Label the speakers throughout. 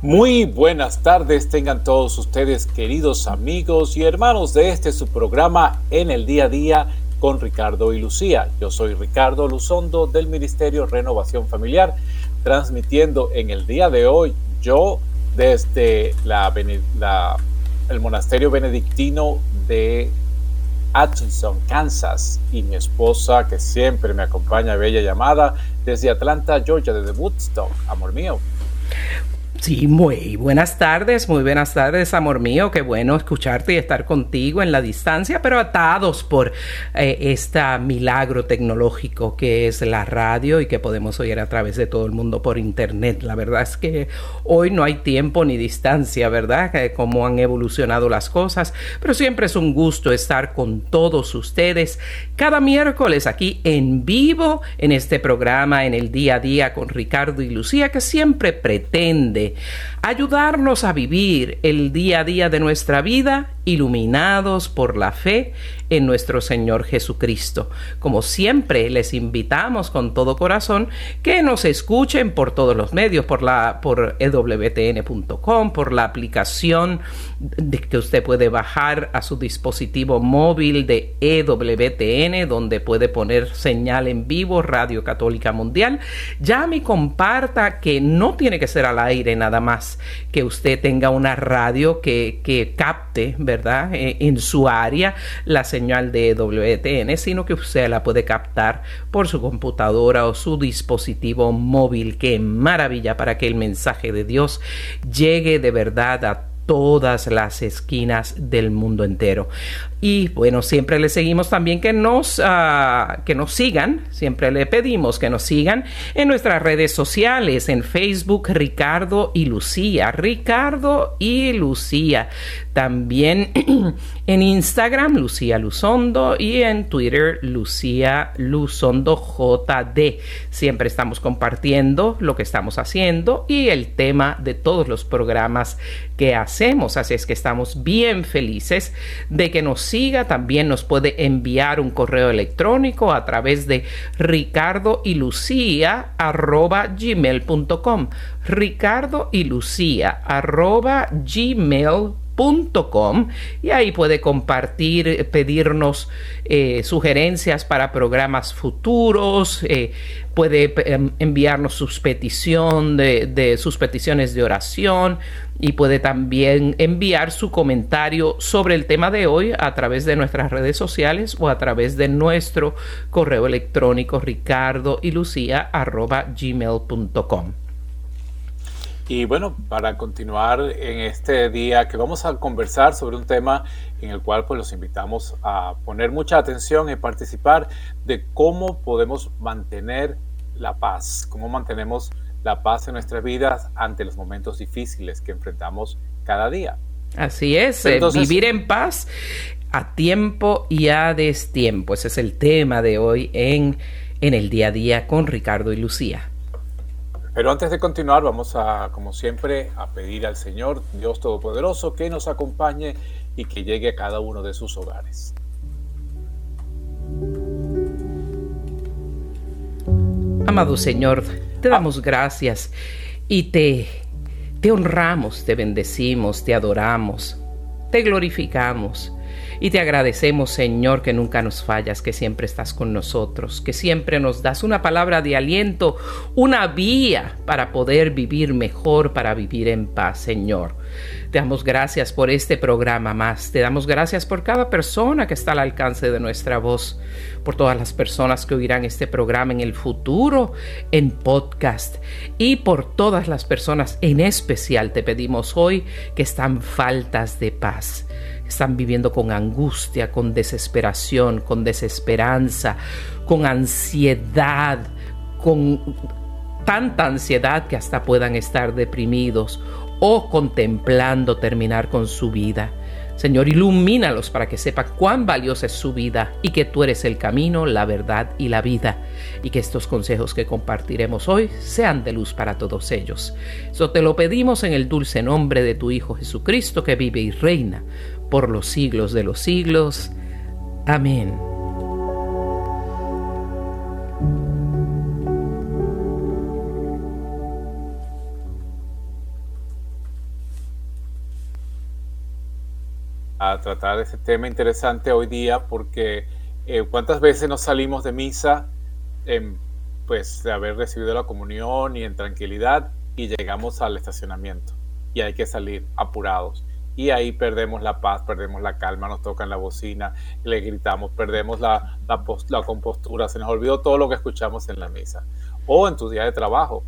Speaker 1: Muy buenas tardes tengan todos ustedes queridos amigos y hermanos de este su programa en el día a día con Ricardo y Lucía. Yo soy Ricardo Luzondo del Ministerio Renovación Familiar, transmitiendo en el día de hoy yo desde el monasterio benedictino de Atchison, Kansas, y mi esposa que siempre me acompaña, bella llamada, desde Atlanta, Georgia, desde Woodstock, amor mío.
Speaker 2: Sí, muy buenas tardes, muy buenas tardes, amor mío. Qué bueno escucharte y estar contigo en la distancia, pero atados por eh, este milagro tecnológico que es la radio y que podemos oír a través de todo el mundo por internet. La verdad es que hoy no hay tiempo ni distancia, ¿verdad? Como han evolucionado las cosas, pero siempre es un gusto estar con todos ustedes cada miércoles aquí en vivo en este programa, en el día a día con Ricardo y Lucía, que siempre pretende ayudarnos a vivir el día a día de nuestra vida iluminados por la fe en nuestro Señor Jesucristo. Como siempre, les invitamos con todo corazón que nos escuchen por todos los medios, por la por ewtn.com, por la aplicación de que usted puede bajar a su dispositivo móvil de EWTN, donde puede poner señal en vivo Radio Católica Mundial. Llame y comparta que no tiene que ser al aire nada más, que usted tenga una radio que, que capte, ¿verdad?, eh, en su área la señal de WTN, sino que usted la puede captar por su computadora o su dispositivo móvil. Qué maravilla para que el mensaje de Dios llegue de verdad a todas las esquinas del mundo entero. Y bueno, siempre le seguimos también que nos, uh, que nos sigan, siempre le pedimos que nos sigan en nuestras redes sociales, en Facebook Ricardo y Lucía, Ricardo y Lucía. También en Instagram Lucía Luzondo y en Twitter Lucía Luzondo JD. Siempre estamos compartiendo lo que estamos haciendo y el tema de todos los programas que hacemos. Así es que estamos bien felices de que nos siga, también nos puede enviar un correo electrónico a través de ricardo y lucía arroba gmail.com. Ricardo y lucía arroba gmail.com y ahí puede compartir, pedirnos eh, sugerencias para programas futuros, eh, puede enviarnos sus petición de, sus peticiones de oración y puede también enviar su comentario sobre el tema de hoy a través de nuestras redes sociales o a través de nuestro correo electrónico ricardo y.
Speaker 1: Y bueno, para continuar en este día que vamos a conversar sobre un tema en el cual pues los invitamos a poner mucha atención y participar de cómo podemos mantener la paz, cómo mantenemos la paz en nuestras vidas ante los momentos difíciles que enfrentamos cada día.
Speaker 2: Así es, eh, vivir en paz a tiempo y a destiempo. Ese es el tema de hoy en, en el día a día con Ricardo y Lucía.
Speaker 1: Pero antes de continuar, vamos a, como siempre, a pedir al Señor, Dios Todopoderoso, que nos acompañe y que llegue a cada uno de sus hogares.
Speaker 2: Amado Señor, te damos gracias y te, te honramos, te bendecimos, te adoramos, te glorificamos Y te agradecemos, Señor, que nunca nos fallas, que siempre estás con nosotros, que siempre nos das una palabra de aliento, una vía para poder vivir mejor, para vivir en paz, Señor. Te damos gracias por este programa más. Te damos gracias por cada persona que está al alcance de nuestra voz, por todas las personas que oirán este programa en el futuro, en podcast, y por todas las personas en especial te pedimos hoy que están faltas de paz están viviendo con angustia, con desesperación, con desesperanza, con ansiedad, con tanta ansiedad que hasta puedan estar deprimidos o contemplando terminar con su vida. Señor, ilumínalos para que sepan cuán valiosa es su vida y que tú eres el camino, la verdad y la vida. Y que estos consejos que compartiremos hoy sean de luz para todos ellos. Eso te lo pedimos en el dulce nombre de tu Hijo Jesucristo que vive y reina por los siglos de los siglos. Amén.
Speaker 1: a tratar ese tema interesante hoy día porque eh, cuántas veces nos salimos de misa pues de haber recibido la comunión y en tranquilidad y llegamos al estacionamiento y hay que salir apurados y ahí perdemos la paz, perdemos la calma, nos tocan la bocina, le gritamos, perdemos la, la, la compostura, se nos olvidó todo lo que escuchamos en la misa o en tu día de trabajo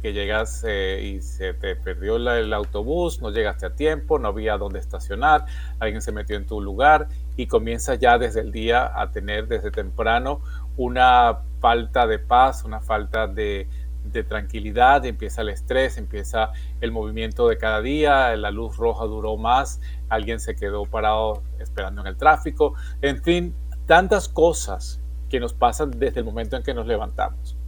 Speaker 1: que llegas eh, y se te perdió el autobús, no llegaste a tiempo, no había dónde estacionar, alguien se metió en tu lugar y comienzas ya desde el día a tener desde temprano una falta de paz, una falta de, de tranquilidad, empieza el estrés, empieza el movimiento de cada día, la luz roja duró más, alguien se quedó parado esperando en el tráfico, en fin, tantas cosas que nos pasan desde el momento en que nos levantamos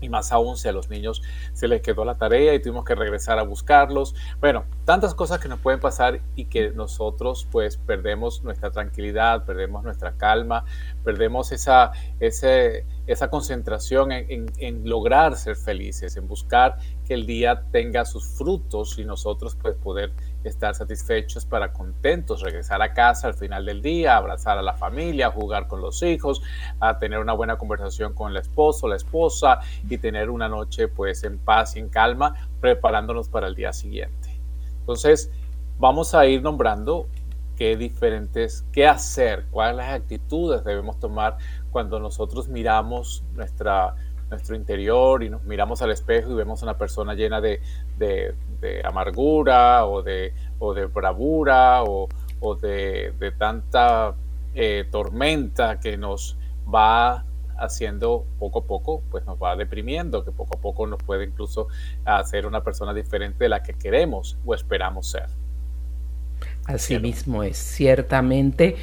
Speaker 1: y más aún si a los niños se les quedó la tarea y tuvimos que regresar a buscarlos. Bueno, tantas cosas que nos pueden pasar y que nosotros pues perdemos nuestra tranquilidad, perdemos nuestra calma, perdemos esa, esa concentración en, lograr ser felices, en buscar que el día tenga sus frutos y nosotros pues poder estar satisfechos para contentos, regresar a casa al final del día, abrazar a la familia, jugar con los hijos, a tener una buena conversación con el esposo, la esposa y tener una noche pues en paz y en calma, preparándonos para el día siguiente. Entonces, vamos a ir nombrando qué diferentes, qué hacer, cuáles las actitudes debemos tomar cuando nosotros miramos nuestra nuestro interior y nos miramos al espejo y vemos a una persona llena de, amargura o de, o de bravura o, de, tanta eh, tormenta que nos va haciendo poco a poco, pues nos va deprimiendo, que poco a poco nos puede incluso hacer una persona diferente de la que queremos o esperamos ser.
Speaker 2: Así mismo es, ciertamente.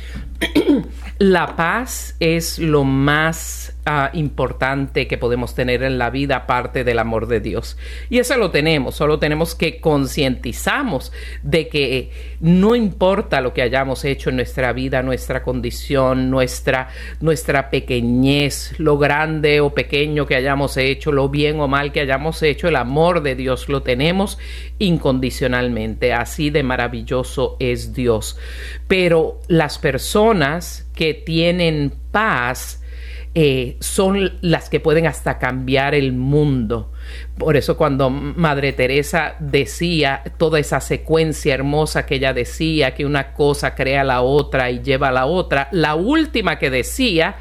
Speaker 2: la paz es lo más Importante que podemos tener en la vida aparte del amor de Dios. Y eso lo tenemos, solo tenemos que concientizamos de que no importa lo que hayamos hecho en nuestra vida, nuestra condición, nuestra, nuestra pequeñez, lo grande o pequeño que hayamos hecho, lo bien o mal que hayamos hecho, el amor de Dios lo tenemos incondicionalmente. Así de maravilloso es Dios. Pero las personas que tienen paz, eh, son las que pueden hasta cambiar el mundo. Por eso cuando Madre Teresa decía toda esa secuencia hermosa que ella decía, que una cosa crea la otra y lleva a la otra, la última que decía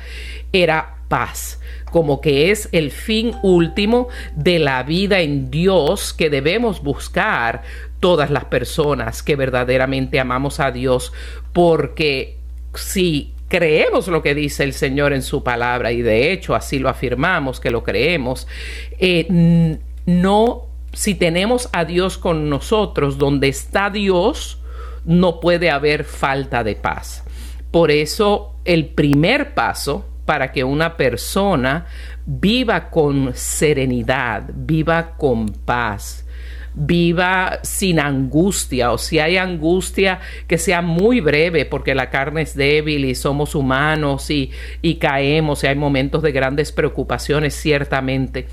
Speaker 2: era paz como que es el fin último de la vida en Dios que debemos buscar todas las personas que verdaderamente amamos a Dios, porque si creemos lo que dice el Señor en su palabra y de hecho así lo afirmamos que lo creemos, eh, no, si tenemos a Dios con nosotros, donde está Dios, no puede haber falta de paz. Por eso el primer paso para que una persona viva con serenidad, viva con paz, viva sin angustia o si hay angustia que sea muy breve porque la carne es débil y somos humanos y, y caemos y hay momentos de grandes preocupaciones ciertamente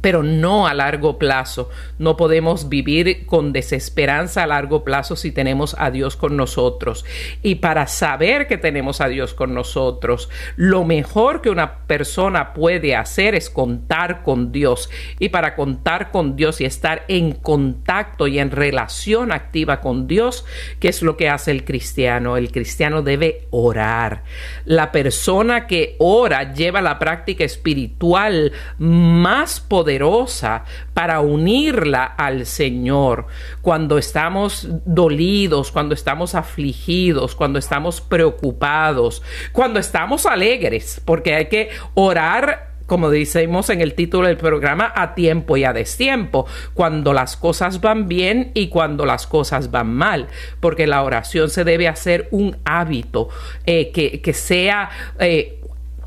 Speaker 2: pero no a largo plazo. No podemos vivir con desesperanza a largo plazo si tenemos a Dios con nosotros. Y para saber que tenemos a Dios con nosotros, lo mejor que una persona puede hacer es contar con Dios. Y para contar con Dios y estar en contacto y en relación activa con Dios, ¿qué es lo que hace el cristiano? El cristiano debe orar. La persona que ora lleva la práctica espiritual más poderosa poderosa para unirla al Señor. Cuando estamos dolidos, cuando estamos afligidos, cuando estamos preocupados, cuando estamos alegres, porque hay que orar como decimos en el título del programa, a tiempo y a destiempo, cuando las cosas van bien y cuando las cosas van mal, porque la oración se debe hacer un hábito eh, que, que, sea eh,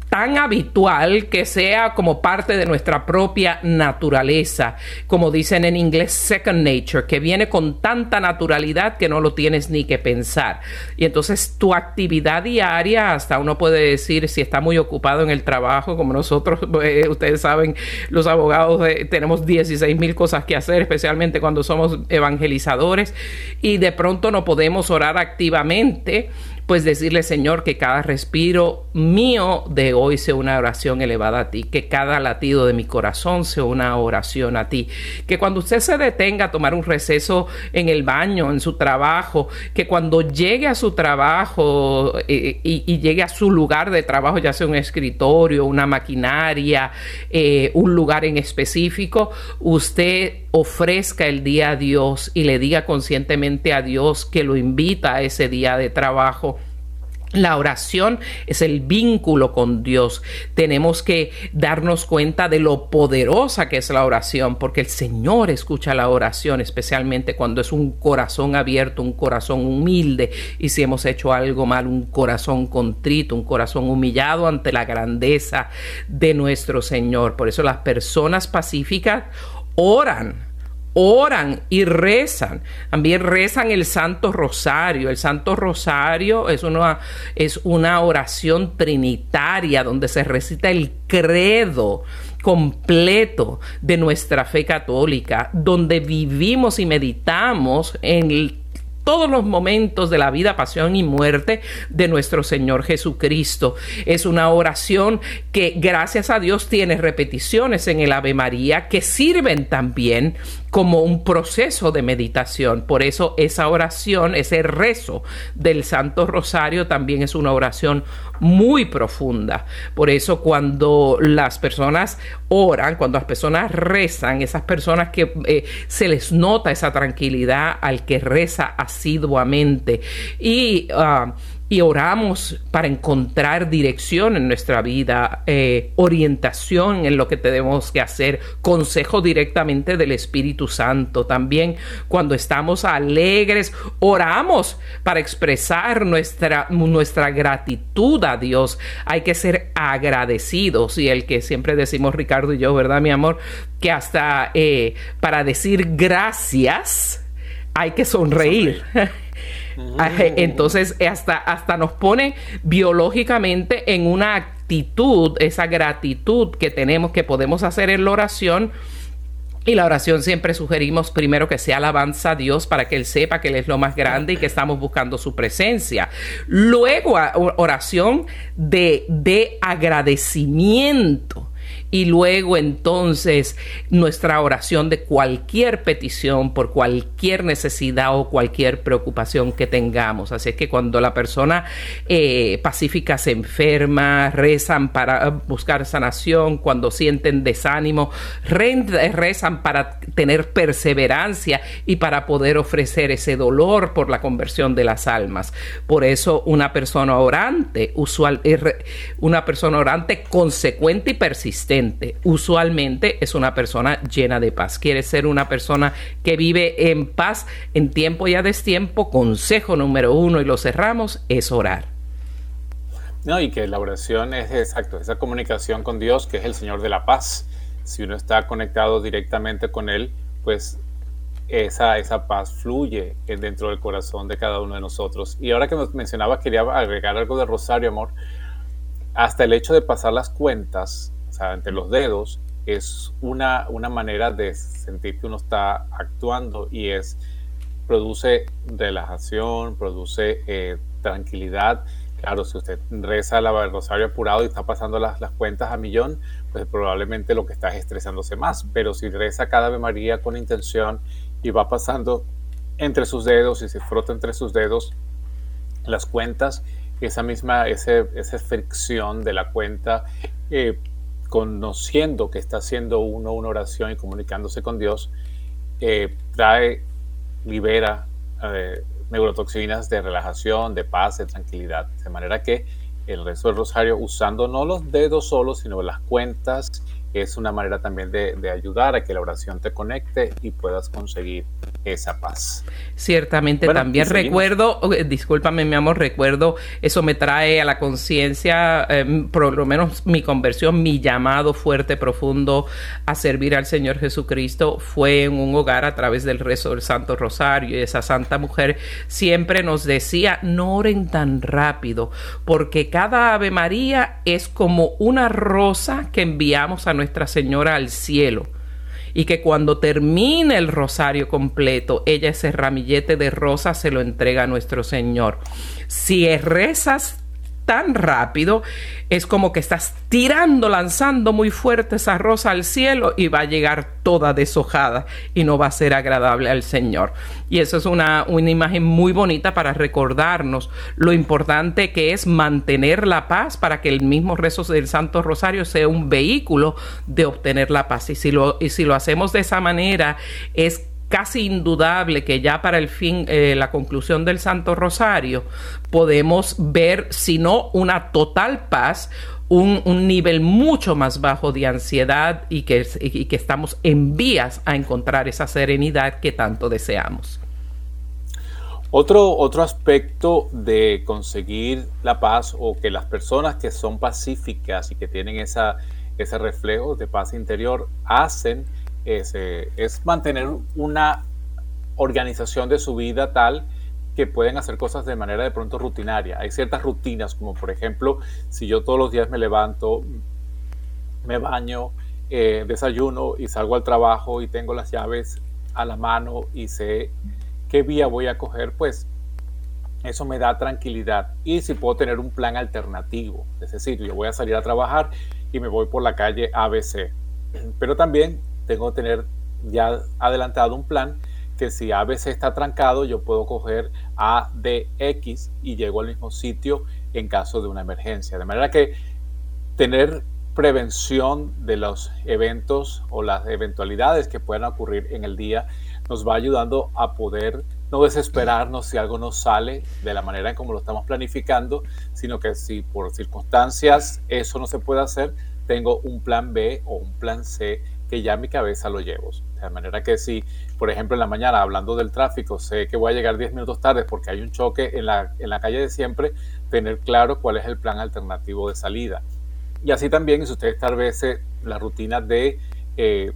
Speaker 2: tan habitual que sea como parte de nuestra propia naturaleza, como dicen en inglés second nature, que viene con tanta naturalidad que no lo tienes ni que pensar. Y entonces tu actividad diaria, hasta uno puede decir si está muy ocupado en el trabajo, como nosotros, eh, ustedes saben, los abogados eh, tenemos 16 mil cosas que hacer, especialmente cuando somos evangelizadores, y de pronto no podemos orar activamente pues decirle, Señor, que cada respiro mío de hoy sea una oración elevada a ti, que cada latido de mi corazón sea una oración a ti, que cuando usted se detenga a tomar un receso en el baño, en su trabajo, que cuando llegue a su trabajo eh, y, llegue a su lugar de trabajo, ya sea un escritorio, una maquinaria, eh, un lugar en específico, usted ofrezca el día a Dios y le diga conscientemente a Dios que lo invita a ese día de trabajo la oración es el vínculo con Dios. Tenemos que darnos cuenta de lo poderosa que es la oración, porque el Señor escucha la oración, especialmente cuando es un corazón abierto, un corazón humilde, y si hemos hecho algo mal, un corazón contrito, un corazón humillado ante la grandeza de nuestro Señor. Por eso las personas pacíficas oran oran y rezan. También rezan el Santo Rosario. El Santo Rosario es una, es una oración trinitaria donde se recita el credo completo de nuestra fe católica, donde vivimos y meditamos en todos los momentos de la vida, pasión y muerte de nuestro Señor Jesucristo. Es una oración que gracias a Dios tiene repeticiones en el Ave María que sirven también como un proceso de meditación. Por eso esa oración, ese rezo del Santo Rosario también es una oración muy profunda. Por eso cuando las personas oran, cuando las personas rezan, esas personas que eh, se les nota esa tranquilidad al que reza asiduamente y uh, y oramos para encontrar dirección en nuestra vida, eh, orientación en lo que tenemos que hacer, consejo directamente del Espíritu Santo. También cuando estamos alegres, oramos para expresar nuestra, nuestra gratitud a Dios. Hay que ser agradecidos y el que siempre decimos Ricardo y yo, ¿verdad, mi amor? Que hasta eh, para decir gracias hay que sonreír. Entonces, hasta, hasta nos pone biológicamente en una actitud, esa gratitud que tenemos, que podemos hacer en la oración. Y la oración siempre sugerimos primero que sea alabanza a Dios para que Él sepa que Él es lo más grande y que estamos buscando su presencia. Luego oración de, de agradecimiento y luego entonces nuestra oración de cualquier petición por cualquier necesidad o cualquier preocupación que tengamos. Así es que cuando la persona eh, pacífica se enferma, rezan para buscar sanación, cuando sienten desánimo, rezan para tener perseverancia y para poder ofrecer ese dolor por la conversión de las almas. Por eso una persona orante, usual, una persona orante consecuente y persistente, usualmente es una persona llena de paz. Quiere ser una persona que vive en paz en tiempo y a destiempo. Consejo número uno, y lo cerramos, es orar.
Speaker 1: No, y que la oración es exacto, esa comunicación con Dios, que es el Señor de la paz. Si uno está conectado directamente con Él, pues esa, esa paz fluye dentro del corazón de cada uno de nosotros. Y ahora que nos mencionaba, quería agregar algo de Rosario, amor. Hasta el hecho de pasar las cuentas entre los dedos, es una, una manera de sentir que uno está actuando y es, produce relajación, produce eh, tranquilidad. Claro, si usted reza el rosario apurado y está pasando las, las cuentas a millón, pues probablemente lo que está es estresándose más. Pero si reza cada Ave María con intención y va pasando entre sus dedos y se frota entre sus dedos las cuentas, esa misma, ese, esa fricción de la cuenta, eh, conociendo que está haciendo uno una oración y comunicándose con Dios, eh, trae, libera eh, neurotoxinas de relajación, de paz, de tranquilidad. De manera que el resto del rosario, usando no los dedos solos, sino las cuentas es una manera también de, ayudar a que la oración te conecte y puedas conseguir esa paz.
Speaker 2: Ciertamente también recuerdo, discúlpame mi amor, recuerdo, eso me trae a la conciencia, em, por lo menos mi conversión, mi llamado fuerte, profundo a servir al Señor Jesucristo fue en un hogar a través del rezo del Santo Rosario y esa santa mujer siempre nos decía, no oren tan rápido, porque cada Ave María es como una rosa que enviamos a nuestra Señora al cielo y que cuando termine el rosario completo, ella ese ramillete de rosas se lo entrega a nuestro Señor. Si rezas tan rápido, es como que estás tirando, lanzando muy fuerte esa rosa al cielo y va a llegar toda deshojada y no va a ser agradable al Señor. Y eso es una, una imagen muy bonita para recordarnos lo importante que es mantener la paz para que el mismo rezo del Santo Rosario sea un vehículo de obtener la paz. Y si lo, y si lo hacemos de esa manera, es casi indudable que ya para el fin, eh, la conclusión del Santo Rosario, podemos ver, si no una total paz, un, nivel mucho más bajo de ansiedad y que, y que estamos en vías a encontrar esa serenidad que tanto deseamos.
Speaker 1: Otro, otro aspecto de conseguir la paz o que las personas que son pacíficas y que tienen esa, ese reflejo de paz interior hacen es, mantener una organización de su vida tal que pueden hacer cosas de manera de pronto rutinaria. Hay ciertas rutinas, como por ejemplo, si yo todos los días me levanto, me baño, eh, desayuno y salgo al trabajo y tengo las llaves a la mano y sé qué vía voy a coger, pues eso me da tranquilidad. Y si puedo tener un plan alternativo, es decir, yo voy a salir a trabajar y me voy por la calle ABC. Pero también tengo que tener ya adelantado un plan que si ABC está trancado, yo puedo coger ADX y llego al mismo sitio en caso de una emergencia. De manera que tener prevención de los eventos o las eventualidades que puedan ocurrir en el día nos va ayudando a poder no desesperarnos si algo no sale de la manera en como lo estamos planificando, sino que si por circunstancias eso no se puede hacer, tengo un plan B o un plan C que ya mi cabeza lo llevo. De manera que si, por ejemplo, en la mañana hablando del tráfico, sé que voy a llegar 10 minutos tarde porque hay un choque en la, en la calle de siempre, tener claro cuál es el plan alternativo de salida. Y así también, si usted establece la rutina de eh,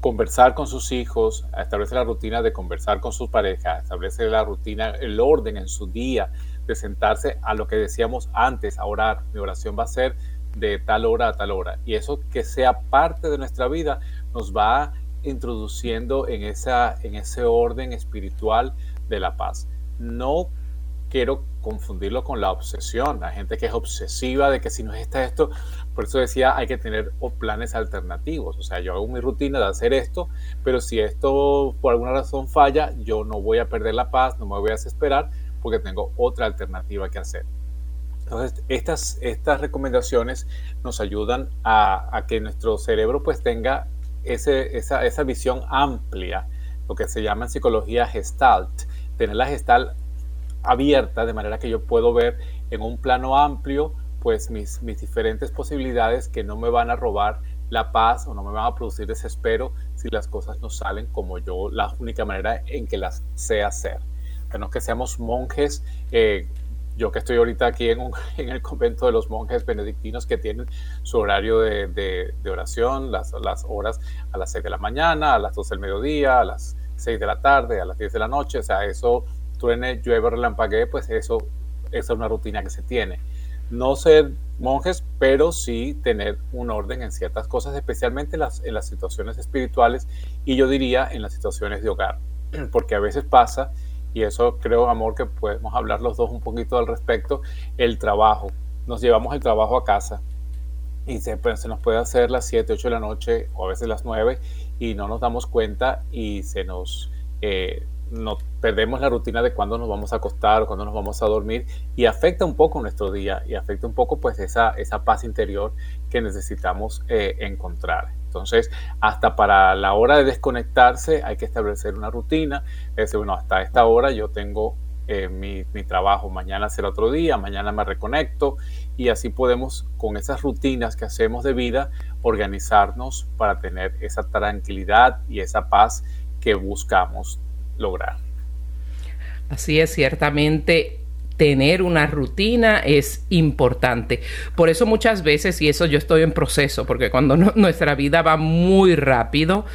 Speaker 1: conversar con sus hijos, establece la rutina de conversar con su pareja, establece la rutina, el orden en su día, de sentarse a lo que decíamos antes, a orar. Mi oración va a ser de tal hora a tal hora. Y eso que sea parte de nuestra vida nos va introduciendo en, esa, en ese orden espiritual de la paz. No quiero confundirlo con la obsesión. Hay gente que es obsesiva de que si no está esto, por eso decía, hay que tener planes alternativos. O sea, yo hago mi rutina de hacer esto, pero si esto por alguna razón falla, yo no voy a perder la paz, no me voy a desesperar porque tengo otra alternativa que hacer. Entonces, estas, estas recomendaciones nos ayudan a, que nuestro cerebro pues tenga esa, esa, visión amplia, lo que se llama en psicología gestalt, tener la gestalt abierta de manera que yo puedo ver en un plano amplio pues mis, mis diferentes posibilidades que no me van a robar la paz o no me van a producir desespero si las cosas no salen como yo, la única manera en que las sé hacer. Menos que seamos monjes eh, yo que estoy ahorita aquí en, en, el convento de los monjes benedictinos que tienen su horario de, oración, las, las, horas a las 6 de la mañana, a las 12 del mediodía, a las 6 de la tarde, a las 10 de la noche, o sea, eso, truene, llueve, relampaguee, pues eso, esa es una rutina que se tiene. No ser monjes pero sí tener un orden en ciertas cosas, especialmente en las, en las situaciones espirituales y yo diría en las situaciones de hogar, porque a veces pasa, y eso creo, amor, que podemos hablar los dos un poquito al respecto, el trabajo. Nos llevamos el trabajo a casa y se, pues, se nos puede hacer las 7, 8 de la noche o a veces las 9 y no nos damos cuenta y se nos... Eh, no, perdemos la rutina de cuándo nos vamos a acostar cuándo nos vamos a dormir y afecta un poco nuestro día y afecta un poco pues esa, esa paz interior que necesitamos eh, encontrar. Entonces, hasta para la hora de desconectarse hay que establecer una rutina. Es decir, bueno, hasta esta hora yo tengo eh, mi, mi, trabajo, mañana será otro día, mañana me reconecto y así podemos con esas rutinas que hacemos de vida organizarnos para tener esa tranquilidad y esa paz que buscamos lograr.
Speaker 2: Así es, ciertamente tener una rutina es importante. Por eso muchas veces, y eso yo estoy en proceso, porque cuando nuestra vida va muy rápido,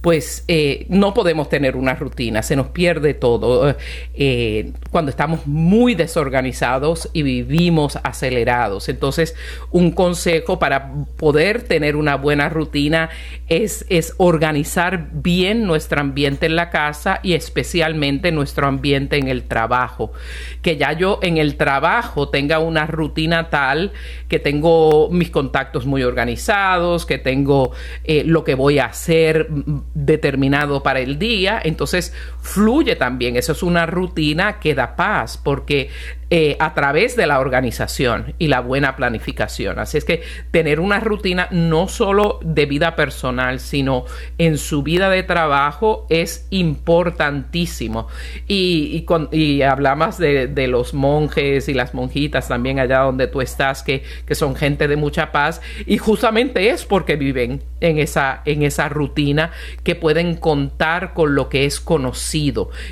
Speaker 2: pues eh, no podemos tener una rutina, se nos pierde todo. Eh, cuando estamos muy desorganizados y vivimos acelerados. Entonces, un consejo para poder tener una buena rutina es, es organizar bien nuestro ambiente en la casa y especialmente nuestro ambiente en el trabajo. Que ya yo en el trabajo tenga una rutina tal que tengo mis contactos muy organizados, que tengo eh, lo que voy a hacer determinado para el día, entonces fluye también. Eso es una rutina que da paz porque eh, a través de la organización y la buena planificación. Así es que tener una rutina no solo de vida personal, sino en su vida de trabajo es importantísimo. Y, y, hablamos de, los monjes y las monjitas también allá donde tú estás, que, que son gente de mucha paz, y justamente es porque viven en esa, en esa rutina que pueden contar con lo que es conocido,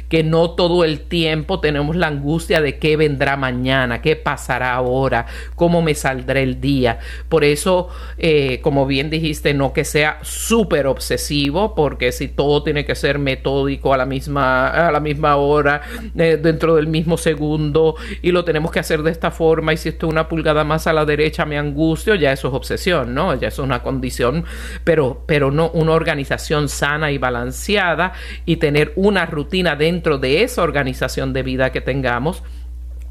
Speaker 2: que no todo el tiempo tenemos la angustia de qué vendrá mañana, qué pasará ahora, cómo me saldrá el día. Por eso, eh, como bien dijiste, no que sea súper obsesivo, porque si todo tiene que ser metódico a la misma, a la misma hora, eh, dentro del mismo segundo, y lo tenemos que hacer de esta forma, y si estoy una pulgada más a la derecha me angustio, ya eso es obsesión, ¿no? Ya eso es una condición, pero, pero no una organización sana y balanceada y tener una rutina dentro de esa organización de vida que tengamos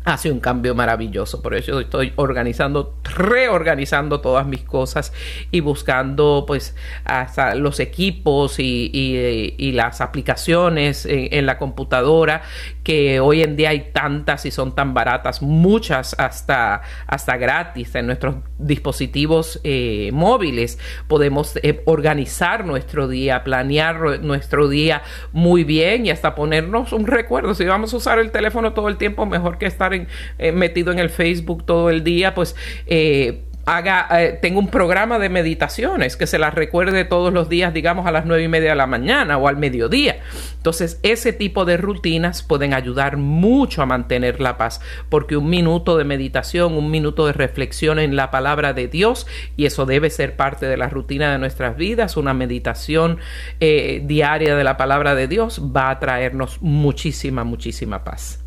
Speaker 2: hace un cambio maravilloso. Por eso estoy organizando, reorganizando todas mis cosas y buscando pues hasta los equipos y, las aplicaciones en, la computadora que hoy en día hay tantas y son tan baratas, muchas hasta, hasta gratis en nuestros dispositivos eh, móviles. Podemos eh, organizar nuestro día, planear nuestro día muy bien y hasta ponernos un recuerdo. Si vamos a usar el teléfono todo el tiempo, mejor que estar eh, metido en el Facebook todo el día, pues eh, haga, eh, tengo un programa de meditaciones que se las recuerde todos los días, digamos a las nueve y media de la mañana o al mediodía. Entonces, ese tipo de rutinas pueden ayudar mucho a mantener la paz, porque un minuto de meditación, un minuto de reflexión en la palabra de Dios, y eso debe ser parte de la rutina de nuestras vidas, una meditación diaria de la palabra de Dios va a traernos muchísima, muchísima paz.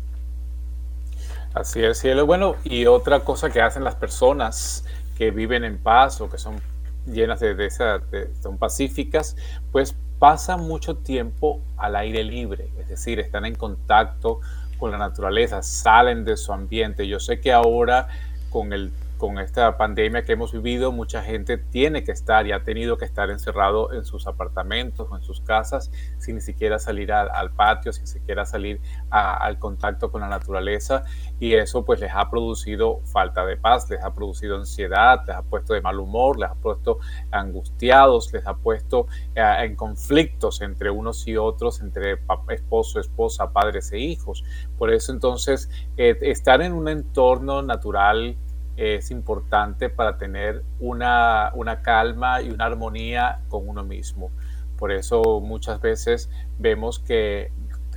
Speaker 1: Así es, cielo. Bueno, y otra cosa que hacen las personas que viven en paz o que son llenas de, esa, son pacíficas, pues pasan mucho tiempo al aire libre, es decir, están en contacto con la naturaleza, salen de su ambiente. Yo sé que ahora con el con esta pandemia que hemos vivido, mucha gente tiene que estar y ha tenido que estar encerrado en sus apartamentos o en sus casas sin ni siquiera salir al, patio, sin siquiera salir al contacto con la naturaleza y eso pues les ha producido falta de paz, les ha producido ansiedad, les ha puesto de mal humor, les ha puesto angustiados, les ha puesto eh, en conflictos entre unos y otros, entre esposo, esposa, padres e hijos. Por eso entonces eh, estar en un entorno natural es importante para tener una, calma y una armonía con uno mismo. Por eso muchas veces vemos que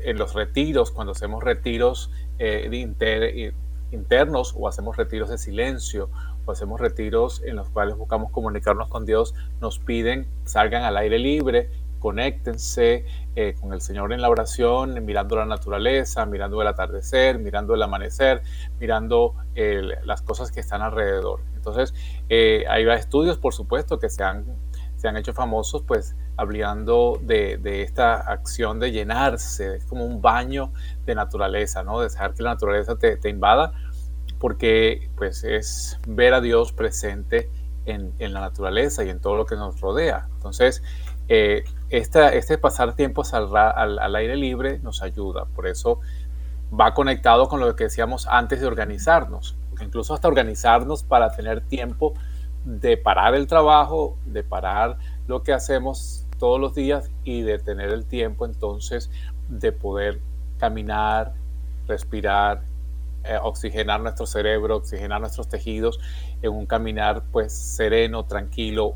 Speaker 1: en los retiros, cuando hacemos retiros eh, internos o hacemos retiros de silencio o hacemos retiros en los cuales buscamos comunicarnos con Dios, nos piden salgan al aire libre conéctense eh, con el Señor en la oración, mirando la naturaleza, mirando el atardecer, mirando el amanecer, mirando las cosas que están alrededor. Entonces, eh, hay estudios, por supuesto, que se han, se han hecho famosos, pues, hablando de, esta acción de llenarse, como un baño de naturaleza, ¿no? De dejar que la naturaleza te, invada, porque, pues, es ver a Dios presente en, en, la naturaleza y en todo lo que nos rodea. Entonces, eh, esta, este pasar tiempos al, al, aire libre nos ayuda, por eso va conectado con lo que decíamos antes de organizarnos, incluso hasta organizarnos para tener tiempo de parar el trabajo, de parar lo que hacemos todos los días y de tener el tiempo entonces de poder caminar, respirar, eh, oxigenar nuestro cerebro, oxigenar nuestros tejidos en un caminar pues sereno, tranquilo,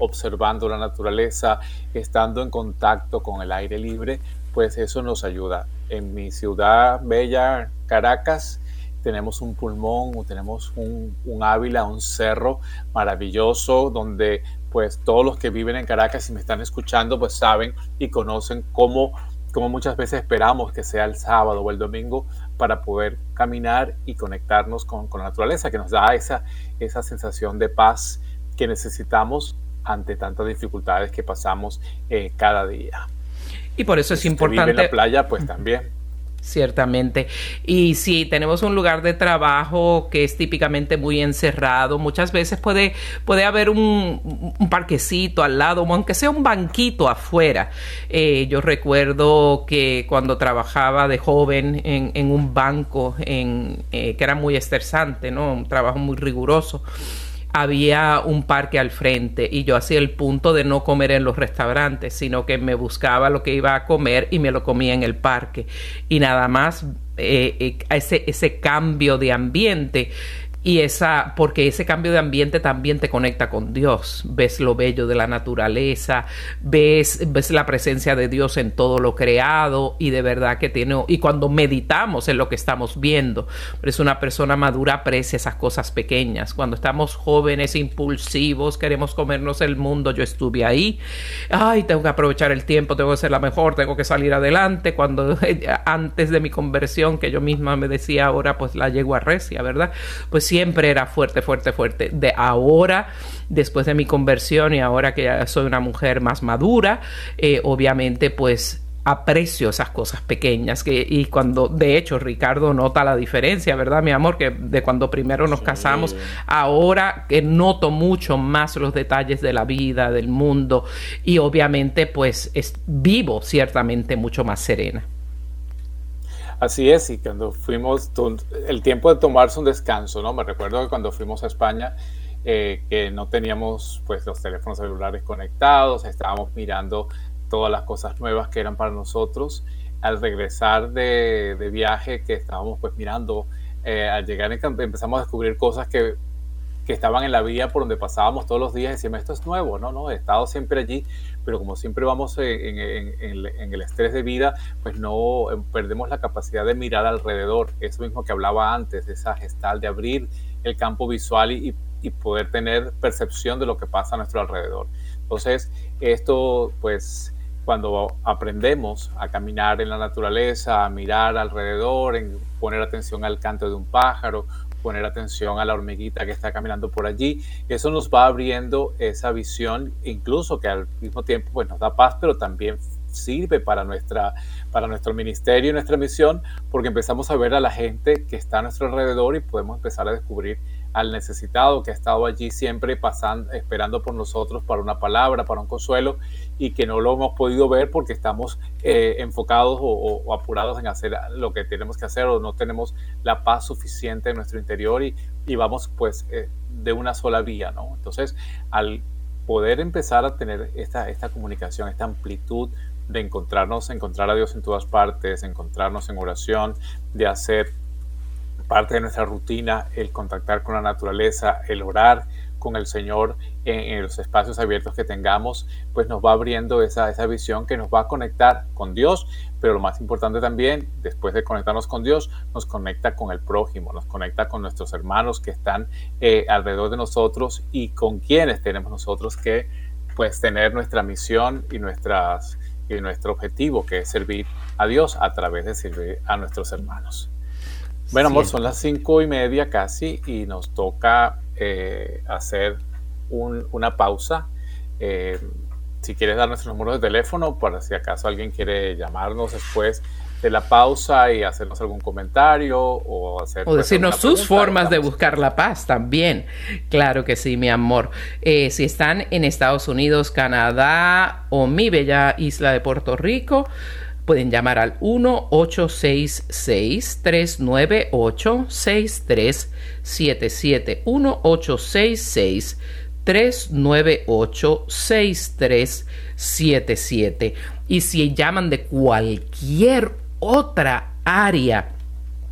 Speaker 1: observando la naturaleza, estando en contacto con el aire libre, pues eso nos ayuda. En mi ciudad bella, Caracas, tenemos un pulmón, tenemos un, Ávila, un cerro maravilloso donde pues todos los que viven en Caracas y me están escuchando pues saben y conocen cómo, cómo muchas veces esperamos que sea el sábado o el domingo para poder caminar y conectarnos con, con la naturaleza que nos da esa, esa sensación de paz que necesitamos ante tantas dificultades que pasamos eh, cada día.
Speaker 2: Y por eso es importante.
Speaker 1: en la playa, pues también.
Speaker 2: Ciertamente. Y si tenemos un lugar de trabajo que es típicamente muy encerrado, muchas veces puede, puede haber un, un parquecito al lado, aunque sea un banquito afuera. Eh, yo recuerdo que cuando trabajaba de joven en, en un banco, en, eh, que era muy estresante, ¿no? Un trabajo muy riguroso había un parque al frente y yo hacía el punto de no comer en los restaurantes, sino que me buscaba lo que iba a comer y me lo comía en el parque. Y nada más eh, eh, ese, ese cambio de ambiente y esa, porque ese cambio de ambiente también te conecta con Dios. Ves lo bello de la naturaleza, ves, ves la presencia de Dios en todo lo creado y de verdad que tiene, y cuando meditamos en lo que estamos viendo, es una persona madura, aprecia esas cosas pequeñas. Cuando estamos jóvenes, impulsivos, queremos comernos el mundo, yo estuve ahí, ay, tengo que aprovechar el tiempo, tengo que ser la mejor, tengo que salir adelante. Cuando antes de mi conversión, que yo misma me decía ahora, pues la llego a recia, ¿verdad? Pues siempre era fuerte, fuerte, fuerte. De ahora, después de mi conversión y ahora que ya soy una mujer más madura, eh, obviamente pues aprecio esas cosas pequeñas que y cuando de hecho Ricardo nota la diferencia, ¿verdad, mi amor? Que de cuando primero nos casamos, ahora que noto mucho más los detalles de la vida, del mundo y obviamente pues es, vivo ciertamente mucho más serena.
Speaker 1: Así es, y cuando fuimos, el tiempo de tomarse un descanso, ¿no? Me recuerdo que cuando fuimos a España, eh, que no teníamos pues los teléfonos celulares conectados, estábamos mirando todas las cosas nuevas que eran para nosotros. Al regresar de, de viaje, que estábamos pues mirando, eh, al llegar empezamos a descubrir cosas que que estaban en la vía por donde pasábamos todos los días, decíamos, esto es nuevo, no, no, he estado siempre allí, pero como siempre vamos en, en, en, el estrés de vida, pues no eh, perdemos la capacidad de mirar alrededor, eso mismo que hablaba antes, esa gestal de abrir el campo visual y, y poder tener percepción de lo que pasa a nuestro alrededor. Entonces, esto pues cuando aprendemos a caminar en la naturaleza, a mirar alrededor, en poner atención al canto de un pájaro poner atención a la hormiguita que está caminando por allí. Eso nos va abriendo esa visión, incluso que al mismo tiempo pues, nos da paz, pero también sirve para, nuestra, para nuestro ministerio y nuestra misión, porque empezamos a ver a la gente que está a nuestro alrededor y podemos empezar a descubrir al necesitado que ha estado allí siempre pasando, esperando por nosotros para una palabra, para un consuelo y que no lo hemos podido ver porque estamos eh, enfocados o, o, apurados en hacer lo que tenemos que hacer o no tenemos la paz suficiente en nuestro interior y, y vamos pues eh, de una sola vía, ¿no? Entonces, al poder empezar a tener esta, esta comunicación, esta amplitud de encontrarnos, encontrar a Dios en todas partes, encontrarnos en oración, de hacer parte de nuestra rutina el contactar con la naturaleza, el orar con el Señor en, los espacios abiertos que tengamos, pues nos va abriendo esa, esa visión que nos va a conectar con Dios, pero lo más importante también, después de conectarnos con Dios, nos conecta con el prójimo, nos conecta con nuestros hermanos que están eh, alrededor de nosotros y con quienes tenemos nosotros que pues tener nuestra misión y, nuestras, y nuestro objetivo, que es servir a Dios a través de servir a nuestros hermanos. Bueno, amor, son las cinco y media casi y nos toca eh, hacer una pausa. Eh, si quieres dar nuestros números de teléfono para si acaso alguien quiere llamarnos después de la pausa y hacernos algún comentario o hacer
Speaker 3: o decirnos sus formas de buscar la paz también. Claro que sí mi amor. Eh, si están en Estados Unidos Canadá o mi bella isla de Puerto Rico pueden llamar al 1-866-398-6377 1-866 398-6377. Y si llaman de cualquier otra área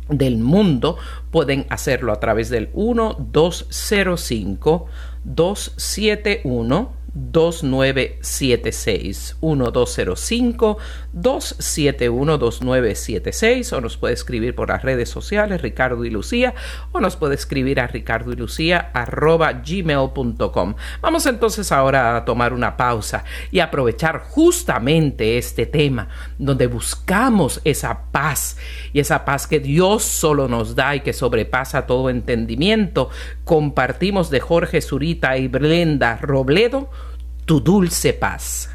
Speaker 3: del mundo, pueden hacerlo a través del 1205 271 2976 1205 271 2976 o nos puede escribir por las redes sociales Ricardo y Lucía o nos puede escribir a ricardo y lucía arroba gmail.com vamos entonces ahora a tomar una pausa y aprovechar justamente este tema donde buscamos esa paz y esa paz que Dios solo nos da y que sobrepasa todo entendimiento. Compartimos de Jorge Zurita y Brenda Robledo tu dulce paz.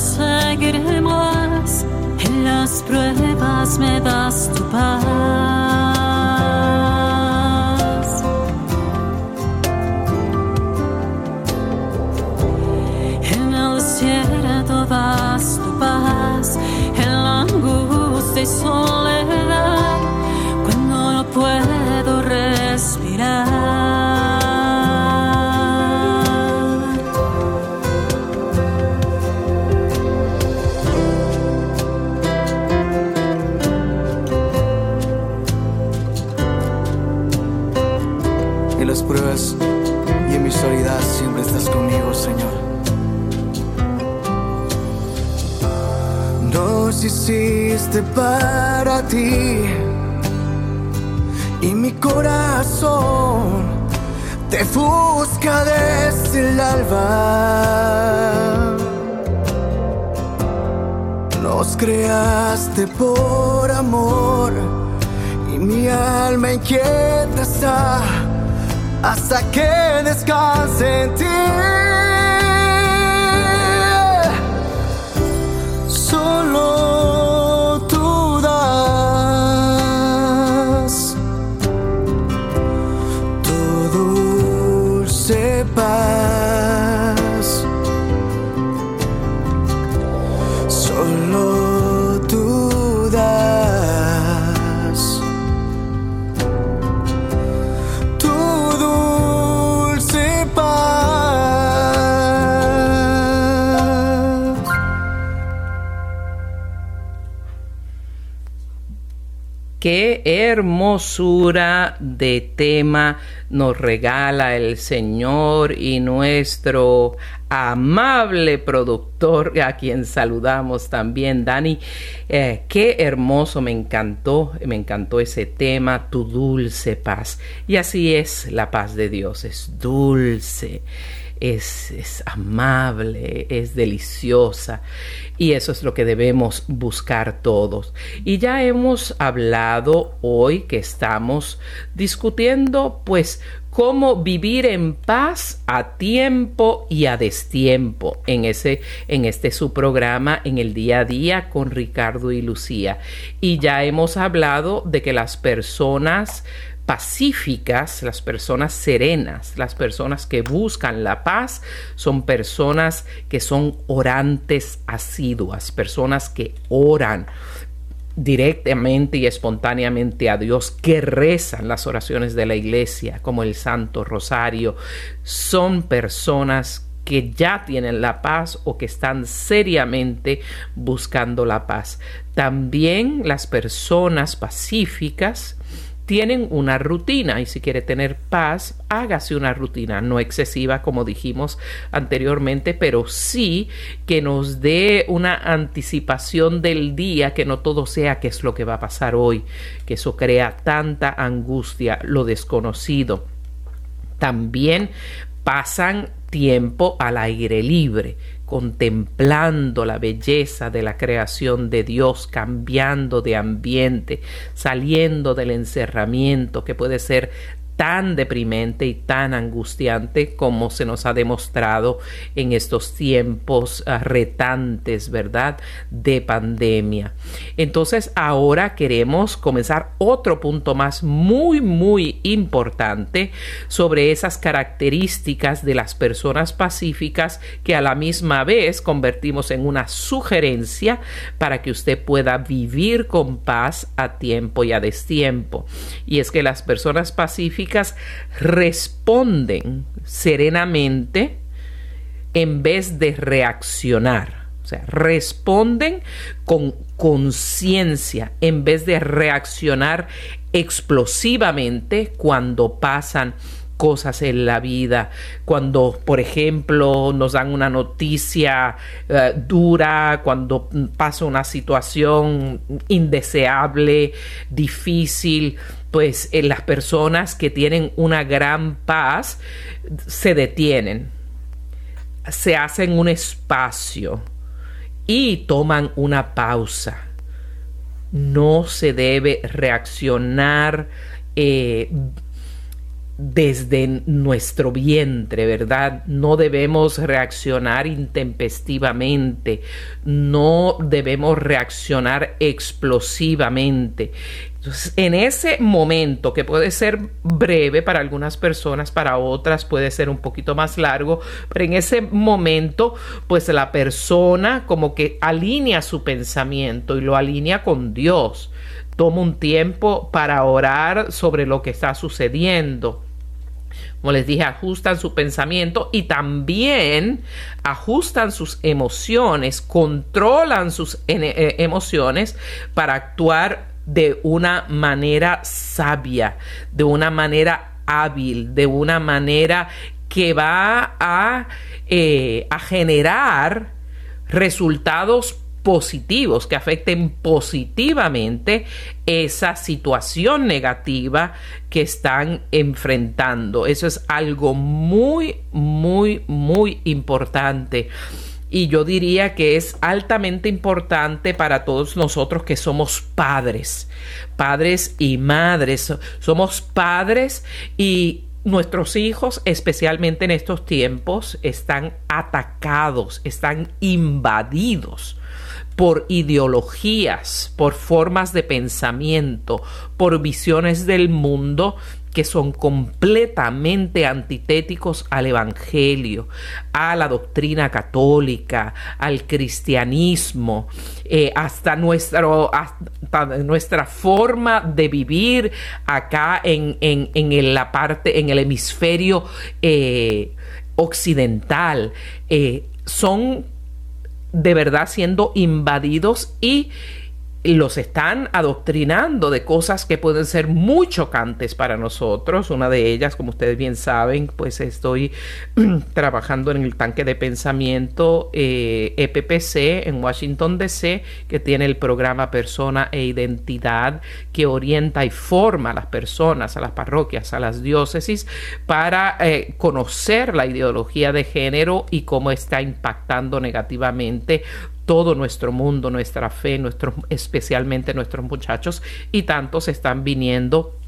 Speaker 4: seguiré más. En las pruebas me das tu paz.
Speaker 3: quisiste para ti y mi corazón te busca desde el alba. Nos creaste por amor y mi alma inquieta está hasta que descanse en ti. sepas.
Speaker 5: Solo tú das tu dulce paz.
Speaker 2: Qué hermosura de tema nos regala el Señor y nuestro amable productor, a quien saludamos también, Dani. Eh, qué hermoso, me encantó, me encantó ese tema, tu dulce paz. Y así es la paz de Dios, es dulce es, amable, es deliciosa y eso es lo que debemos buscar todos. Y ya hemos hablado hoy que estamos discutiendo pues cómo vivir en paz a tiempo y a destiempo en ese en este su programa en el día a día con Ricardo y Lucía. Y ya hemos hablado de que las personas pacíficas, las personas serenas, las personas que buscan la paz, son personas que son orantes asiduas, personas que oran directamente y espontáneamente a Dios, que rezan las oraciones de la iglesia, como el Santo Rosario, son personas que ya tienen la paz o que están seriamente buscando la paz. También las personas pacíficas, tienen una rutina y si quiere tener paz, hágase una rutina, no excesiva como dijimos anteriormente, pero sí que nos dé una anticipación del día, que no todo sea qué es lo que va a pasar hoy, que eso crea tanta angustia, lo desconocido. También pasan tiempo al aire libre contemplando la belleza de la creación de Dios, cambiando de ambiente, saliendo del encerramiento que puede ser tan deprimente y tan angustiante como se nos ha demostrado en estos tiempos ah, retantes, ¿verdad? De pandemia. Entonces ahora queremos comenzar otro punto más muy, muy importante sobre esas características de las personas pacíficas que a la misma vez convertimos en una sugerencia para que usted pueda vivir con paz a tiempo y a destiempo. Y es que las personas pacíficas responden serenamente en vez de reaccionar. Responden con conciencia en vez de reaccionar explosivamente cuando pasan cosas en la vida. Cuando, por ejemplo, nos dan una noticia eh, dura, cuando pasa una situación indeseable, difícil, pues eh, las personas que tienen una gran paz se detienen, se hacen un espacio y toman una pausa. No se debe reaccionar eh, desde nuestro vientre, ¿verdad? No debemos reaccionar intempestivamente, no debemos reaccionar explosivamente. En ese momento, que puede ser breve para algunas personas, para otras puede ser un poquito más largo, pero en ese momento, pues la persona como que alinea su pensamiento y lo alinea con Dios. Toma un tiempo para orar sobre lo que está sucediendo como les dije, ajustan su pensamiento y también ajustan sus emociones, controlan sus eh, emociones para actuar de una manera sabia, de una manera hábil, de una manera que va a, eh, a generar resultados positivos que afecten positivamente esa situación negativa que están enfrentando. Eso es algo muy, muy, muy importante. Y yo diría que es altamente importante para todos nosotros que somos padres, padres y madres. Somos padres y Nuestros hijos, especialmente en estos tiempos, están atacados, están invadidos por ideologías, por formas de pensamiento, por visiones del mundo que son completamente antitéticos al Evangelio, a la doctrina católica, al cristianismo, eh, hasta, nuestro, nuestra forma de vivir acá en, en, la parte, en el hemisferio eh, occidental. Eh, son de verdad siendo invadidos y los están adoctrinando de cosas que pueden ser muy chocantes para nosotros. Una de ellas, como ustedes bien saben, pues estoy trabajando en el tanque de pensamiento EPPC eh, e en Washington, D.C., que tiene el programa Persona e Identidad, que orienta y forma a las personas, a las parroquias, a las diócesis, para eh, conocer la ideología de género y cómo está impactando negativamente todo nuestro mundo, nuestra fe, nuestros, especialmente nuestros muchachos, y tantos están viniendo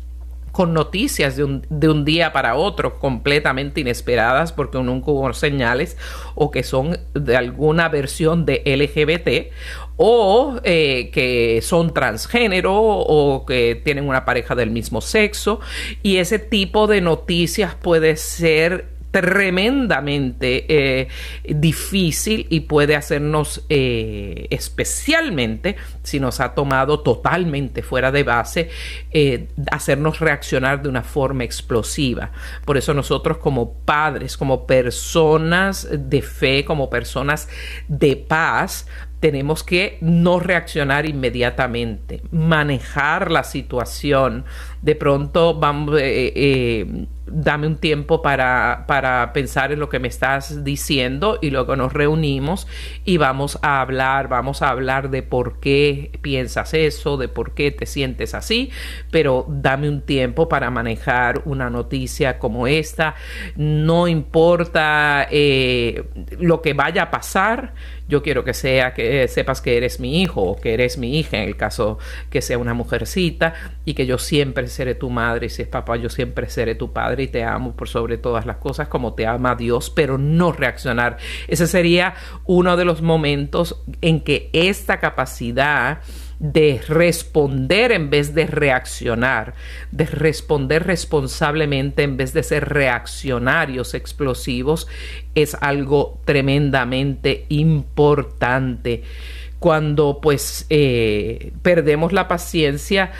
Speaker 2: con noticias de un, día para otro completamente inesperadas porque nunca hubo señales o que son de alguna versión de LGBT o eh, que son transgénero o que tienen una pareja del mismo sexo. Y ese tipo de noticias puede ser tremendamente eh, difícil y puede hacernos eh, especialmente si nos ha tomado totalmente fuera de base eh, hacernos reaccionar de una forma explosiva por eso nosotros como padres como personas de fe como personas de paz tenemos que no reaccionar inmediatamente, manejar la situación. De pronto, vamos, eh, eh, dame un tiempo para, para, pensar en lo que me estás diciendo y luego nos reunimos y vamos a hablar, vamos a hablar de por qué piensas eso, de por qué te sientes así, pero dame un tiempo para manejar una noticia como esta. No importa eh, lo que vaya a pasar, yo quiero que sea que sepas que eres mi hijo o que eres mi hija en el caso que sea una mujercita y que yo siempre seré tu madre y si es papá yo siempre seré tu padre y te amo por sobre todas las cosas como te ama Dios pero no reaccionar ese sería uno de los momentos en que esta capacidad de responder en vez de reaccionar, de responder responsablemente en vez de ser reaccionarios explosivos, es algo tremendamente importante. Cuando pues eh, perdemos la paciencia,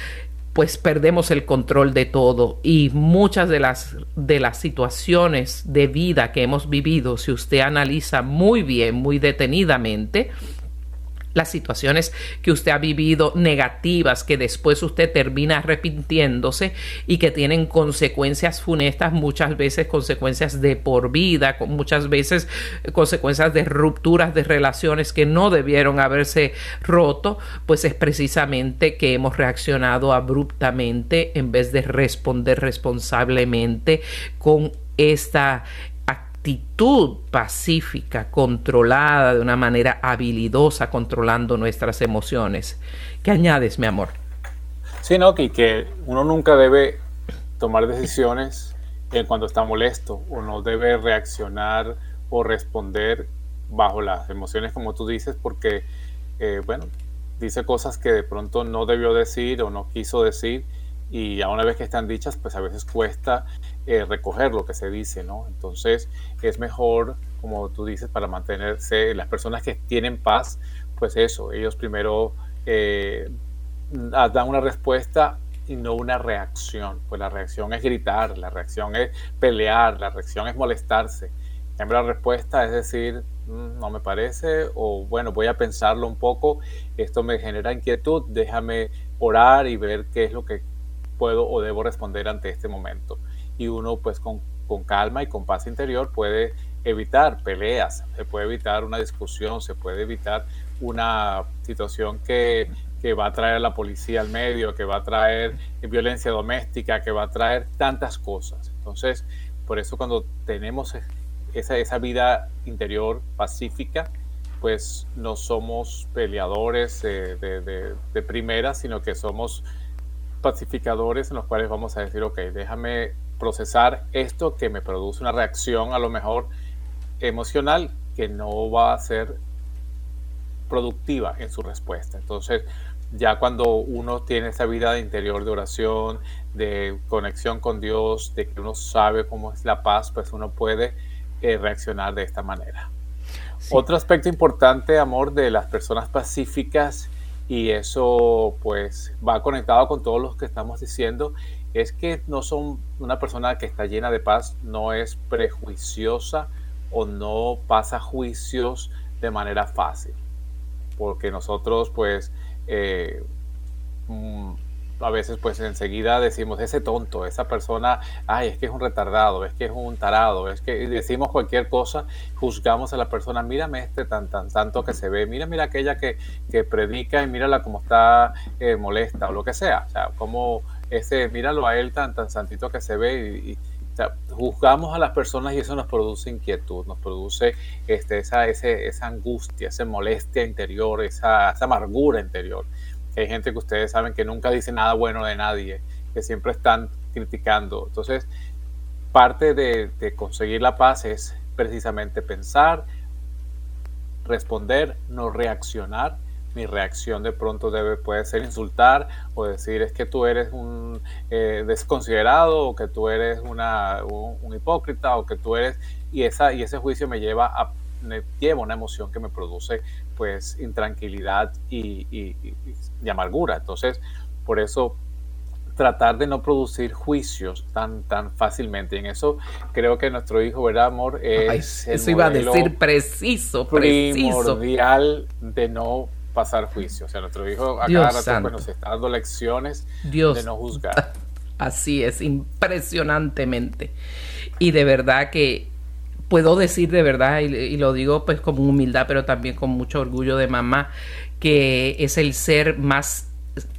Speaker 2: pues perdemos el control de todo. Y muchas de las de las situaciones de vida que hemos vivido, si usted analiza muy bien, muy detenidamente, las situaciones que usted ha vivido negativas que después usted termina arrepintiéndose y que tienen consecuencias funestas, muchas veces consecuencias de por vida, muchas veces consecuencias de rupturas de relaciones que no debieron haberse roto, pues es precisamente que hemos reaccionado abruptamente en vez de responder responsablemente con esta actitud pacífica, controlada de una manera habilidosa, controlando nuestras emociones. ¿Qué añades, mi amor?
Speaker 1: Sí, no, que, que uno nunca debe tomar decisiones en cuando está molesto, uno debe reaccionar o responder bajo las emociones, como tú dices, porque, eh, bueno, dice cosas que de pronto no debió decir o no quiso decir y a una vez que están dichas, pues a veces cuesta eh, recoger lo que se dice, ¿no? Entonces es mejor, como tú dices, para mantenerse, las personas que tienen paz, pues eso, ellos primero eh, dan una respuesta y no una reacción, pues la reacción es gritar, la reacción es pelear, la reacción es molestarse. En la respuesta es decir, mm, no me parece, o bueno, voy a pensarlo un poco, esto me genera inquietud, déjame orar y ver qué es lo que puedo o debo responder ante este momento y uno pues con, calma y con paz interior puede evitar peleas, se puede evitar una discusión, se puede evitar una situación que, va a traer la policía al medio, que va a traer violencia doméstica, que va a traer tantas cosas. Entonces, por eso cuando tenemos esa, esa vida interior pacífica, pues no somos peleadores de, de, de primera, sino que somos pacificadores en los cuales vamos a decir, ok, déjame procesar esto que me produce una reacción a lo mejor emocional que no va a ser productiva en su respuesta. Entonces, ya cuando uno tiene esa vida de interior de oración, de conexión con Dios, de que uno sabe cómo es la paz, pues uno puede eh, reaccionar de esta manera. Otro aspecto importante, amor, de las personas pacíficas, y eso pues va conectado con todos los que estamos diciendo, es que no son una persona que está llena de paz, no es prejuiciosa o no pasa juicios de manera fácil. Porque nosotros, pues, eh, mm, a veces pues enseguida decimos ese tonto, esa persona, ay, es que es un retardado, es que es un tarado, es que decimos cualquier cosa, juzgamos a la persona, mírame este tan tan tanto que se ve, mira, mira aquella que, que predica y mírala como está eh, molesta o lo que sea, o sea, como ese, míralo a él tan tan santito que se ve y, juzgamos a las personas y eso nos produce inquietud, nos produce este, esa, ese, esa angustia, esa molestia interior, esa, esa amargura interior hay gente que ustedes saben que nunca dice nada bueno de nadie, que siempre están criticando. Entonces, parte de, conseguir la paz es precisamente pensar, responder, no reaccionar. Mi reacción de pronto debe, puede ser insultar o decir es que tú eres un eh, desconsiderado o que tú eres una, un, hipócrita o que tú eres... Y, esa, y ese juicio me lleva a me lleva una emoción que me produce pues intranquilidad y, amargura. Entonces, por eso tratar de no producir juicios tan, tan fácilmente. Y en eso creo que nuestro hijo, ¿verdad, amor?
Speaker 2: Es eso iba a decir preciso, preciso.
Speaker 1: primordial de no pasar juicio. O sea, nuestro hijo a cada rato pues, nos está dando lecciones de no juzgar.
Speaker 2: Así es, impresionantemente. Y de verdad que puedo decir de verdad, y, lo digo pues con humildad, pero también con mucho orgullo de mamá, que es el ser más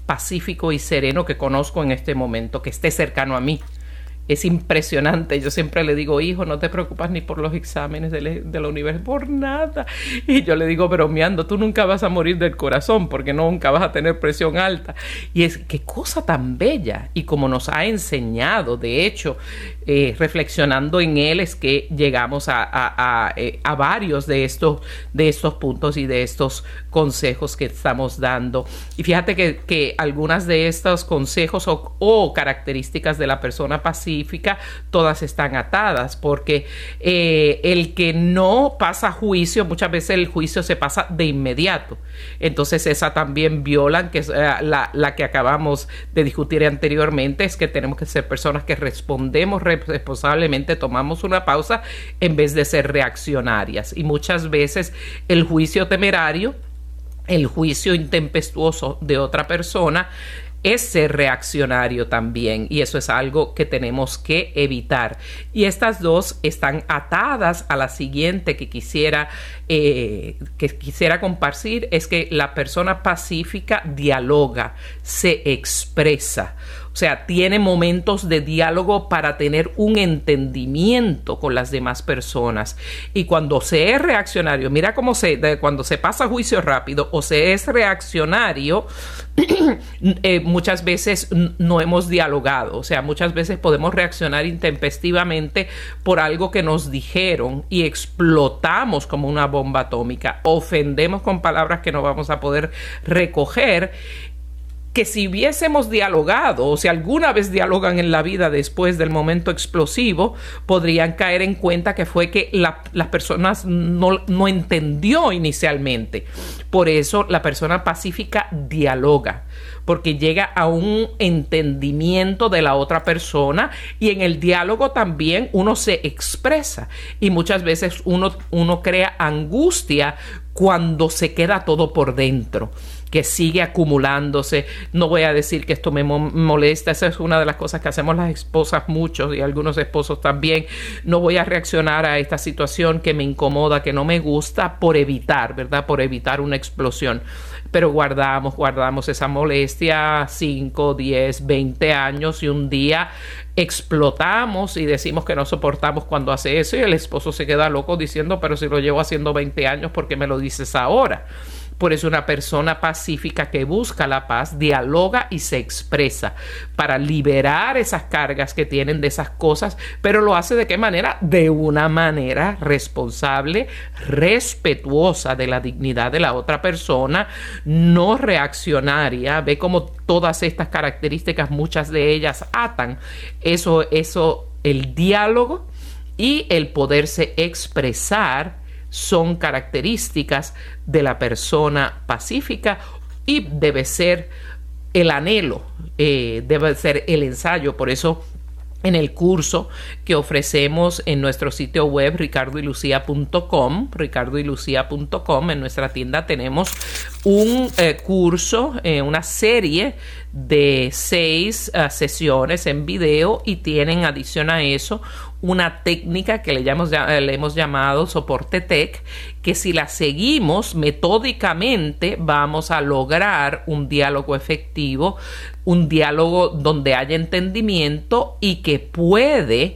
Speaker 2: pacífico y sereno que conozco en este momento, que esté cercano a mí es impresionante. Yo siempre le digo, hijo, no te preocupas ni por los exámenes de, la universidad, por nada. Y yo le digo, bromeando, tú nunca vas a morir del corazón porque nunca vas a tener presión alta. Y es, qué cosa tan bella. Y como nos ha enseñado, de hecho, eh, reflexionando en él, es que llegamos a, a, eh, varios de estos, de estos puntos y de estos consejos que estamos dando. Y fíjate que, que algunas de estos consejos o, o características de la persona todas están atadas, porque eh, el que no pasa juicio, muchas veces el juicio se pasa de inmediato. Entonces esa también violan, que es eh, la, la, que acabamos de discutir anteriormente, es que tenemos que ser personas que respondemos responsablemente, tomamos una pausa en vez de ser reaccionarias. Y muchas veces el juicio temerario el juicio intempestuoso de otra persona es ser reaccionario también y eso es algo que tenemos que evitar. Y estas dos están atadas a la siguiente que quisiera, eh, que quisiera compartir, es que la persona pacífica dialoga, se expresa. O sea, tiene momentos de diálogo para tener un entendimiento con las demás personas. Y cuando se es reaccionario, mira cómo se, cuando se pasa juicio rápido o se es reaccionario, eh, muchas veces no hemos dialogado. O sea, muchas veces podemos reaccionar intempestivamente por algo que nos dijeron y explotamos como una bomba atómica. Ofendemos con palabras que no vamos a poder recoger que si hubiésemos dialogado, o si alguna vez dialogan en la vida después del momento explosivo, podrían caer en cuenta que fue que las personas no, no entendió inicialmente. Por eso la persona pacífica dialoga, porque llega a un entendimiento de la otra persona y en el diálogo también uno se expresa y muchas veces uno, uno crea angustia cuando se queda todo por dentro que sigue acumulándose. No voy a decir que esto me molesta, esa es una de las cosas que hacemos las esposas muchos y algunos esposos también. No voy a reaccionar a esta situación que me incomoda, que no me gusta, por evitar, ¿verdad? Por evitar una explosión. Pero guardamos, guardamos esa molestia 5, 10, 20 años y un día explotamos y decimos que no soportamos cuando hace eso y el esposo se queda loco diciendo, pero si lo llevo haciendo 20 años, ¿por qué me lo dices ahora? Por eso una persona pacífica que busca la paz dialoga y se expresa para liberar esas cargas que tienen de esas cosas, pero lo hace de qué manera? De una manera responsable, respetuosa de la dignidad de la otra persona, no reaccionaria. Ve como todas estas características, muchas de ellas atan eso, eso, el diálogo y el poderse expresar son características de la persona pacífica y debe ser el anhelo, eh, debe ser el ensayo. Por eso en el curso que ofrecemos en nuestro sitio web ricardoylucia.com, ricardoylucia.com, en nuestra tienda tenemos un eh, curso, eh, una serie de seis sesiones en video y tienen adición a eso una técnica que le, le hemos llamado soporte tech, que si la seguimos metódicamente vamos a lograr un diálogo efectivo, un diálogo donde haya entendimiento y que puede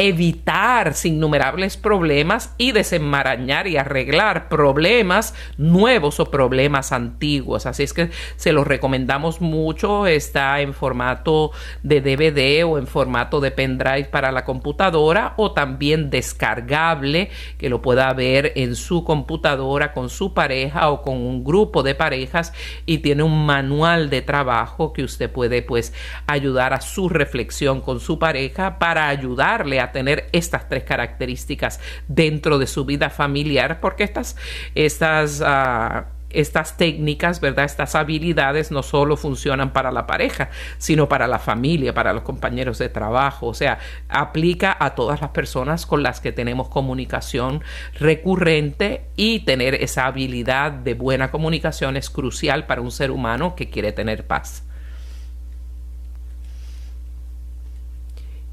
Speaker 2: evitar innumerables problemas y desenmarañar y arreglar problemas nuevos o problemas antiguos. Así es que se los recomendamos mucho. Está en formato de DVD o en formato de pendrive para la computadora o también descargable que lo pueda ver en su computadora con su pareja o con un grupo de parejas y tiene un manual de trabajo que usted puede pues ayudar a su reflexión con su pareja para ayudarle a tener estas tres características dentro de su vida familiar, porque estas, estas, uh, estas técnicas, ¿verdad? Estas habilidades no solo funcionan para la pareja, sino para la familia, para los compañeros de trabajo. O sea, aplica a todas las personas con las que tenemos comunicación recurrente y tener esa habilidad de buena comunicación es crucial para un ser humano que quiere tener paz.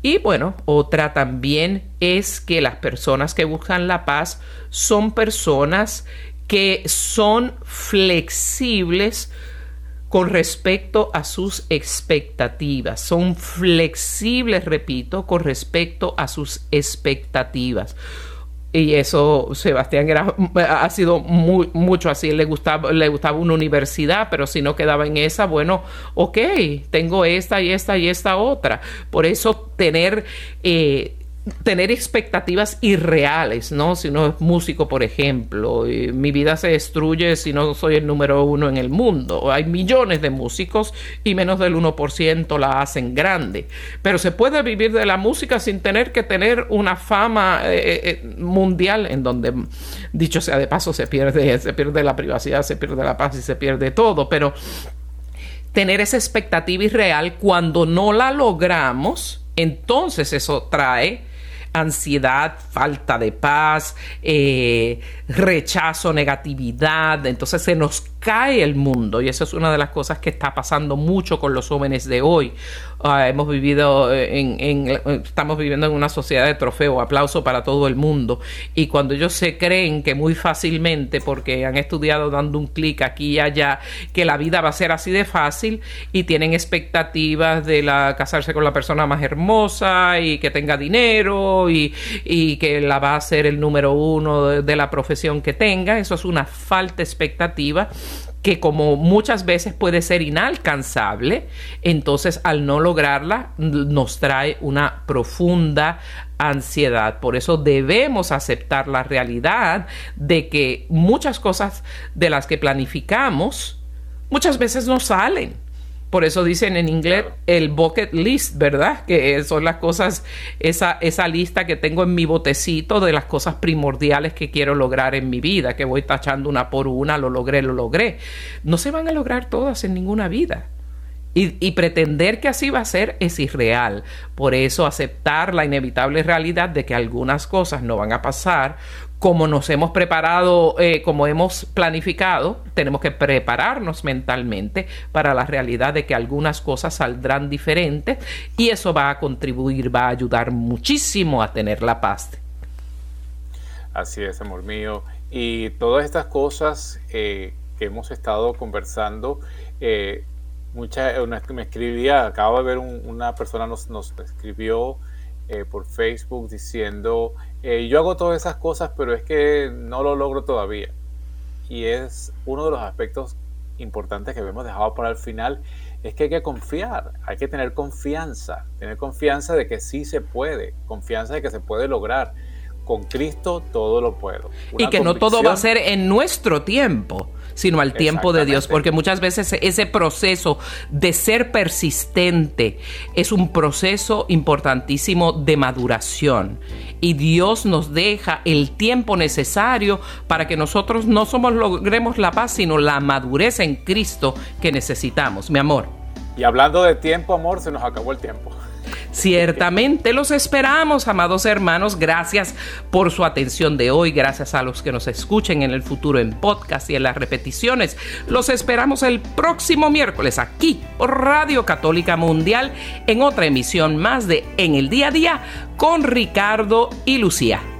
Speaker 2: Y bueno, otra también es que las personas que buscan la paz son personas que son flexibles con respecto a sus expectativas. Son flexibles, repito, con respecto a sus expectativas y eso Sebastián era, ha sido muy, mucho así, le gustaba, le gustaba una universidad, pero si no quedaba en esa, bueno, ok, tengo esta y esta y esta otra. Por eso tener eh, tener expectativas irreales, ¿no? Si uno es músico, por ejemplo, mi vida se destruye si no soy el número uno en el mundo. Hay millones de músicos y menos del 1% la hacen grande. Pero se puede vivir de la música sin tener que tener una fama eh, eh, eh, mundial en donde, dicho sea de paso, se pierde, se pierde la privacidad, se pierde la paz y se pierde todo. Pero tener esa expectativa irreal cuando no la logramos, entonces eso trae ansiedad, falta de paz, eh, rechazo, negatividad. Entonces se nos cae el mundo y eso es una de las cosas que está pasando mucho con los jóvenes de hoy. Ah, hemos vivido en, estamos viviendo en una sociedad de trofeo, aplauso para todo el mundo y cuando ellos se creen que muy fácilmente porque han estudiado dando un clic aquí y allá que la vida va a ser así de fácil y tienen expectativas de la casarse con la persona más hermosa y que tenga dinero y, que la va a ser el número uno de la profesión que tenga, eso es una falta expectativa que como muchas veces puede ser inalcanzable, entonces al no lograrla nos trae una profunda ansiedad. Por eso debemos aceptar la realidad de que muchas cosas de las que planificamos muchas veces no salen por eso dicen en inglés el bucket list, ¿verdad? Que son las cosas, esa, esa lista que tengo en mi botecito de las cosas primordiales que quiero lograr en mi vida, que voy tachando una por una, lo logré, lo logré. No se van a lograr todas en ninguna vida. Y, pretender que así va a ser es irreal. Por eso aceptar la inevitable realidad de que algunas cosas no van a pasar como nos hemos preparado, eh, como hemos planificado, tenemos que prepararnos mentalmente para la realidad de que algunas cosas saldrán diferentes y eso va a contribuir, va a ayudar muchísimo a tener la paz.
Speaker 1: Así es, amor mío. Y todas estas cosas eh, que hemos estado conversando, eh, mucha, una, me escribía, acabo de ver una persona nos, nos escribió eh, por Facebook diciendo, eh, yo hago todas esas cosas, pero es que no lo logro todavía. Y es uno de los aspectos importantes que hemos dejado para el final, es que hay que confiar, hay que tener confianza, tener confianza de que sí se puede, confianza de que se puede lograr. Con Cristo todo lo puedo.
Speaker 2: y que no todo va a ser en nuestro tiempo sino al tiempo de Dios, porque muchas veces ese proceso de ser persistente es un proceso importantísimo de maduración y Dios nos deja el tiempo necesario para que nosotros no somos logremos la paz, sino la madurez en Cristo que necesitamos, mi amor.
Speaker 1: Y hablando de tiempo, amor, se nos acabó el tiempo.
Speaker 2: Ciertamente los esperamos, amados hermanos. Gracias por su atención de hoy. Gracias a los que nos escuchen en el futuro en podcast y en las repeticiones. Los esperamos el próximo miércoles aquí por Radio Católica Mundial en otra emisión más de En el Día a Día con Ricardo y Lucía.